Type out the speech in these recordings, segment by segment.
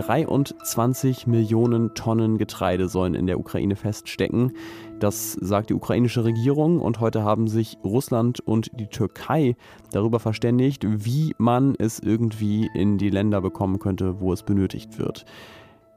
23 Millionen Tonnen Getreide sollen in der Ukraine feststecken. Das sagt die ukrainische Regierung und heute haben sich Russland und die Türkei darüber verständigt, wie man es irgendwie in die Länder bekommen könnte, wo es benötigt wird.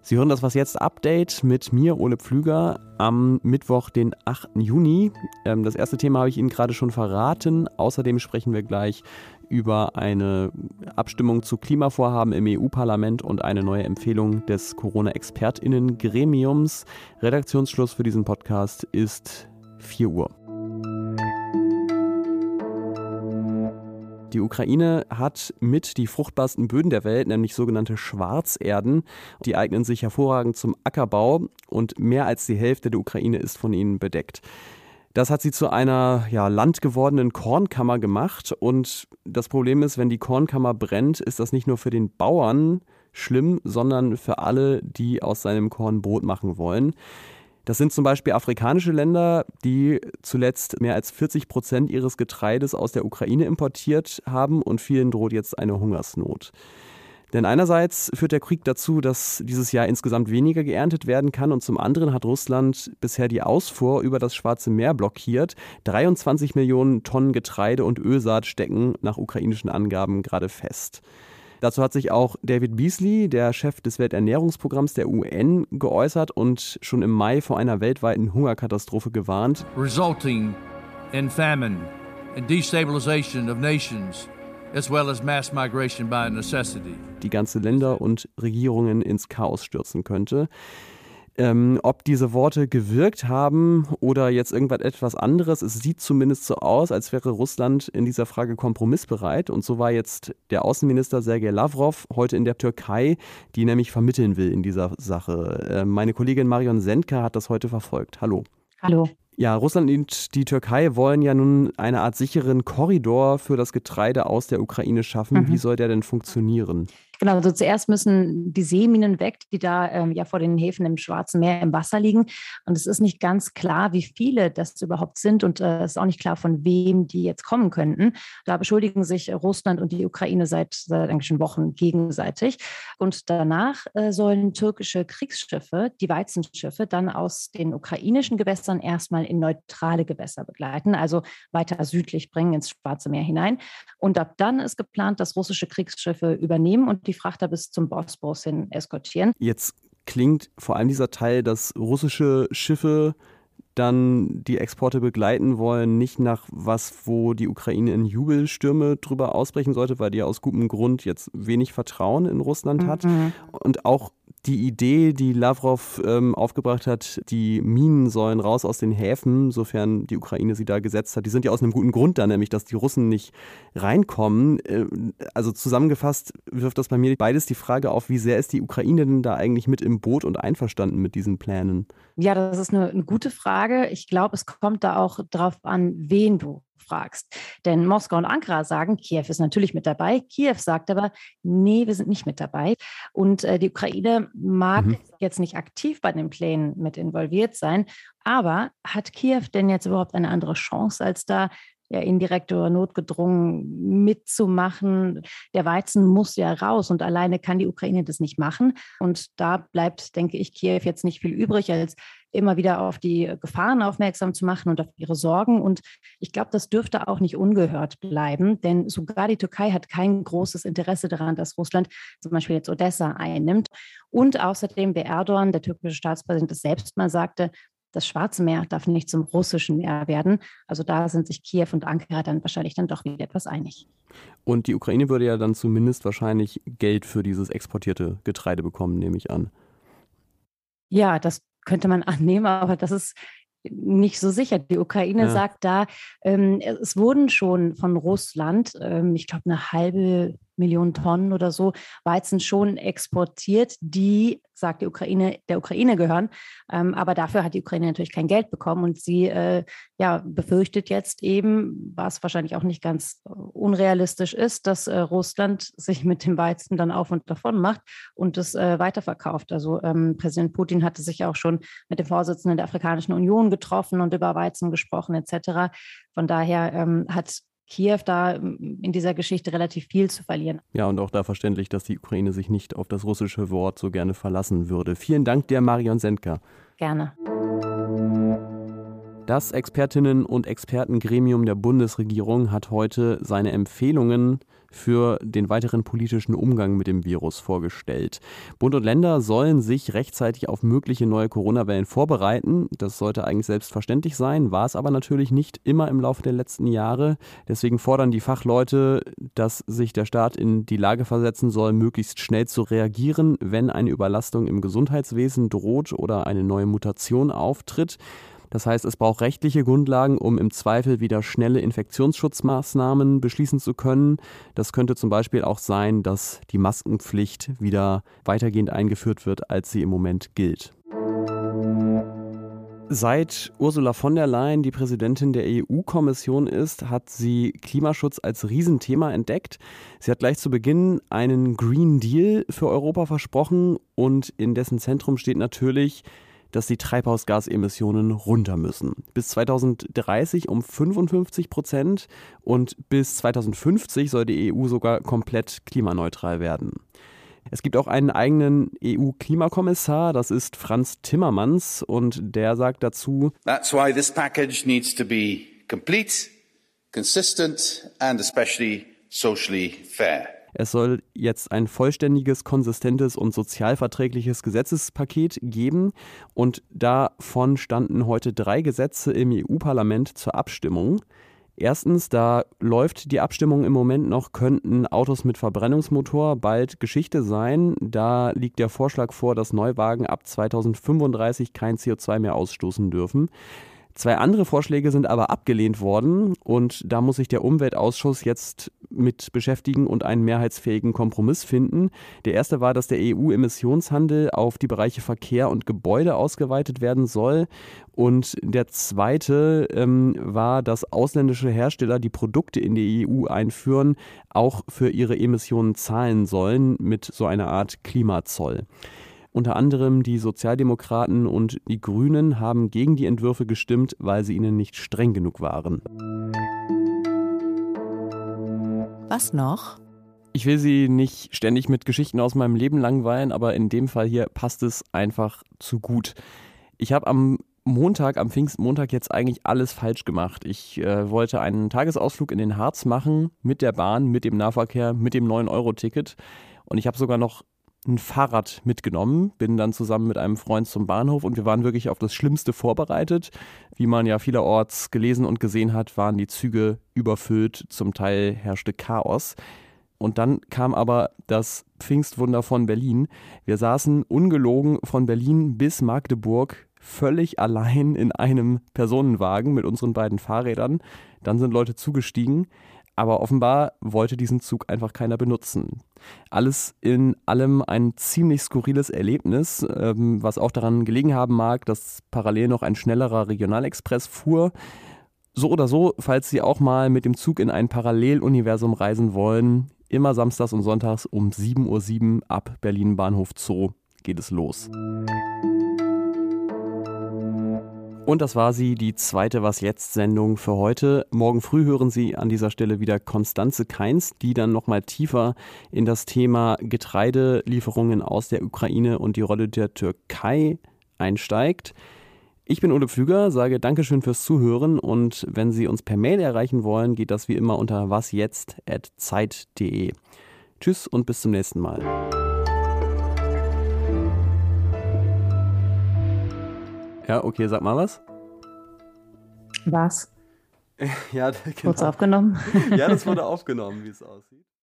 Sie hören das Was jetzt Update mit mir, Ole Pflüger, am Mittwoch, den 8. Juni. Ähm, das erste Thema habe ich Ihnen gerade schon verraten. Außerdem sprechen wir gleich über eine Abstimmung zu Klimavorhaben im EU-Parlament und eine neue Empfehlung des Corona-ExpertInnen-Gremiums. Redaktionsschluss für diesen Podcast ist 4 Uhr. Die Ukraine hat mit die fruchtbarsten Böden der Welt, nämlich sogenannte Schwarzerden. Die eignen sich hervorragend zum Ackerbau und mehr als die Hälfte der Ukraine ist von ihnen bedeckt. Das hat sie zu einer ja, landgewordenen Kornkammer gemacht. Und das Problem ist, wenn die Kornkammer brennt, ist das nicht nur für den Bauern schlimm, sondern für alle, die aus seinem Korn Brot machen wollen. Das sind zum Beispiel afrikanische Länder, die zuletzt mehr als 40 Prozent ihres Getreides aus der Ukraine importiert haben und vielen droht jetzt eine Hungersnot. Denn einerseits führt der Krieg dazu, dass dieses Jahr insgesamt weniger geerntet werden kann und zum anderen hat Russland bisher die Ausfuhr über das Schwarze Meer blockiert. 23 Millionen Tonnen Getreide und Ölsaat stecken nach ukrainischen Angaben gerade fest. Dazu hat sich auch David Beasley, der Chef des Welternährungsprogramms der UN, geäußert und schon im Mai vor einer weltweiten Hungerkatastrophe gewarnt. Resulting in famine and destabilization of nations as well as mass migration by necessity. Die ganze Länder und Regierungen ins Chaos stürzen könnte. Ähm, ob diese Worte gewirkt haben oder jetzt irgendwas etwas anderes, es sieht zumindest so aus, als wäre Russland in dieser Frage kompromissbereit. Und so war jetzt der Außenminister Sergei Lavrov heute in der Türkei, die nämlich vermitteln will in dieser Sache. Äh, meine Kollegin Marion Sendka hat das heute verfolgt. Hallo. Hallo. Ja, Russland und die Türkei wollen ja nun eine Art sicheren Korridor für das Getreide aus der Ukraine schaffen. Mhm. Wie soll der denn funktionieren? Genau, also zuerst müssen die Seeminen weg, die da ähm, ja vor den Häfen im Schwarzen Meer im Wasser liegen. Und es ist nicht ganz klar, wie viele das überhaupt sind und äh, es ist auch nicht klar, von wem die jetzt kommen könnten. Da beschuldigen sich Russland und die Ukraine seit, seit eigentlich schon Wochen gegenseitig. Und danach äh, sollen türkische Kriegsschiffe, die Weizenschiffe, dann aus den ukrainischen Gewässern erstmal in neutrale Gewässer begleiten, also weiter südlich bringen ins Schwarze Meer hinein. Und ab dann ist geplant, dass russische Kriegsschiffe übernehmen und die die Frachter bis zum Bosporus hin eskortieren. Jetzt klingt vor allem dieser Teil, dass russische Schiffe dann die Exporte begleiten wollen, nicht nach was, wo die Ukraine in Jubelstürme drüber ausbrechen sollte, weil die aus gutem Grund jetzt wenig Vertrauen in Russland hat. Mhm. Und auch die Idee, die Lavrov ähm, aufgebracht hat, die Minen sollen raus aus den Häfen, sofern die Ukraine sie da gesetzt hat, die sind ja aus einem guten Grund da, nämlich dass die Russen nicht reinkommen. Äh, also zusammengefasst wirft das bei mir beides die Frage auf, wie sehr ist die Ukraine denn da eigentlich mit im Boot und einverstanden mit diesen Plänen? Ja, das ist eine, eine gute Frage. Ich glaube, es kommt da auch drauf an, wen du fragst. Denn Moskau und Ankara sagen, Kiew ist natürlich mit dabei. Kiew sagt aber, nee, wir sind nicht mit dabei. Und äh, die Ukraine mag mhm. jetzt nicht aktiv bei den Plänen mit involviert sein. Aber hat Kiew denn jetzt überhaupt eine andere Chance, als da ja indirekt oder notgedrungen mitzumachen. Der Weizen muss ja raus und alleine kann die Ukraine das nicht machen. Und da bleibt, denke ich, Kiew jetzt nicht viel übrig, als immer wieder auf die Gefahren aufmerksam zu machen und auf ihre Sorgen. Und ich glaube, das dürfte auch nicht ungehört bleiben, denn sogar die Türkei hat kein großes Interesse daran, dass Russland zum Beispiel jetzt Odessa einnimmt. Und außerdem, wer Erdogan, der türkische Staatspräsident, das selbst mal sagte, das Schwarze Meer darf nicht zum russischen Meer werden. Also da sind sich Kiew und Ankara dann wahrscheinlich dann doch wieder etwas einig. Und die Ukraine würde ja dann zumindest wahrscheinlich Geld für dieses exportierte Getreide bekommen, nehme ich an. Ja, das könnte man annehmen, aber das ist nicht so sicher. Die Ukraine ja. sagt da, ähm, es wurden schon von Russland, ähm, ich glaube, eine halbe Millionen Tonnen oder so Weizen schon exportiert, die, sagt die Ukraine, der Ukraine gehören. Ähm, aber dafür hat die Ukraine natürlich kein Geld bekommen und sie äh, ja, befürchtet jetzt eben, was wahrscheinlich auch nicht ganz äh, unrealistisch ist, dass äh, Russland sich mit dem Weizen dann auf und davon macht und es äh, weiterverkauft. Also ähm, Präsident Putin hatte sich auch schon mit dem Vorsitzenden der Afrikanischen Union getroffen und über Weizen gesprochen etc. Von daher ähm, hat Kiew da ähm, in dieser Geschichte relativ viel zu verlieren. Ja, und auch da verständlich, dass die Ukraine sich nicht auf das russische Wort so gerne verlassen würde. Vielen Dank dir, Marion Sendker. Gerne. Das Expertinnen- und Expertengremium der Bundesregierung hat heute seine Empfehlungen für den weiteren politischen Umgang mit dem Virus vorgestellt. Bund und Länder sollen sich rechtzeitig auf mögliche neue Corona-Wellen vorbereiten. Das sollte eigentlich selbstverständlich sein, war es aber natürlich nicht immer im Laufe der letzten Jahre. Deswegen fordern die Fachleute, dass sich der Staat in die Lage versetzen soll, möglichst schnell zu reagieren, wenn eine Überlastung im Gesundheitswesen droht oder eine neue Mutation auftritt. Das heißt, es braucht rechtliche Grundlagen, um im Zweifel wieder schnelle Infektionsschutzmaßnahmen beschließen zu können. Das könnte zum Beispiel auch sein, dass die Maskenpflicht wieder weitergehend eingeführt wird, als sie im Moment gilt. Seit Ursula von der Leyen die Präsidentin der EU-Kommission ist, hat sie Klimaschutz als Riesenthema entdeckt. Sie hat gleich zu Beginn einen Green Deal für Europa versprochen und in dessen Zentrum steht natürlich dass die Treibhausgasemissionen runter müssen. Bis 2030 um 55 Prozent und bis 2050 soll die EU sogar komplett klimaneutral werden. Es gibt auch einen eigenen EU-Klimakommissar, das ist Franz Timmermans und der sagt dazu: That's why this package needs to be complete, consistent and especially socially fair. Es soll jetzt ein vollständiges, konsistentes und sozialverträgliches Gesetzespaket geben. Und davon standen heute drei Gesetze im EU-Parlament zur Abstimmung. Erstens, da läuft die Abstimmung im Moment noch, könnten Autos mit Verbrennungsmotor bald Geschichte sein. Da liegt der Vorschlag vor, dass Neuwagen ab 2035 kein CO2 mehr ausstoßen dürfen. Zwei andere Vorschläge sind aber abgelehnt worden und da muss sich der Umweltausschuss jetzt mit beschäftigen und einen mehrheitsfähigen Kompromiss finden. Der erste war, dass der EU-Emissionshandel auf die Bereiche Verkehr und Gebäude ausgeweitet werden soll. Und der zweite ähm, war, dass ausländische Hersteller, die Produkte in die EU einführen, auch für ihre Emissionen zahlen sollen mit so einer Art Klimazoll. Unter anderem die Sozialdemokraten und die Grünen haben gegen die Entwürfe gestimmt, weil sie ihnen nicht streng genug waren. Was noch? Ich will Sie nicht ständig mit Geschichten aus meinem Leben langweilen, aber in dem Fall hier passt es einfach zu gut. Ich habe am Montag, am Pfingstmontag jetzt eigentlich alles falsch gemacht. Ich äh, wollte einen Tagesausflug in den Harz machen mit der Bahn, mit dem Nahverkehr, mit dem 9-Euro-Ticket. Und ich habe sogar noch ein Fahrrad mitgenommen, bin dann zusammen mit einem Freund zum Bahnhof und wir waren wirklich auf das Schlimmste vorbereitet. Wie man ja vielerorts gelesen und gesehen hat, waren die Züge überfüllt, zum Teil herrschte Chaos. Und dann kam aber das Pfingstwunder von Berlin. Wir saßen ungelogen von Berlin bis Magdeburg völlig allein in einem Personenwagen mit unseren beiden Fahrrädern. Dann sind Leute zugestiegen. Aber offenbar wollte diesen Zug einfach keiner benutzen. Alles in allem ein ziemlich skurriles Erlebnis, ähm, was auch daran gelegen haben mag, dass parallel noch ein schnellerer Regionalexpress fuhr. So oder so, falls Sie auch mal mit dem Zug in ein Paralleluniversum reisen wollen, immer samstags und sonntags um 7.07 Uhr ab Berlin Bahnhof Zoo geht es los. Und das war sie, die zweite Was jetzt Sendung für heute. Morgen früh hören Sie an dieser Stelle wieder Konstanze Keins, die dann nochmal tiefer in das Thema Getreidelieferungen aus der Ukraine und die Rolle der Türkei einsteigt. Ich bin Ole Pflüger, sage Dankeschön fürs Zuhören und wenn Sie uns per Mail erreichen wollen, geht das wie immer unter wasjetzt.zeit.de. Tschüss und bis zum nächsten Mal. Ja, okay, sag mal was. Was? Ja, genau. Kurz aufgenommen? ja, das wurde aufgenommen, wie es aussieht.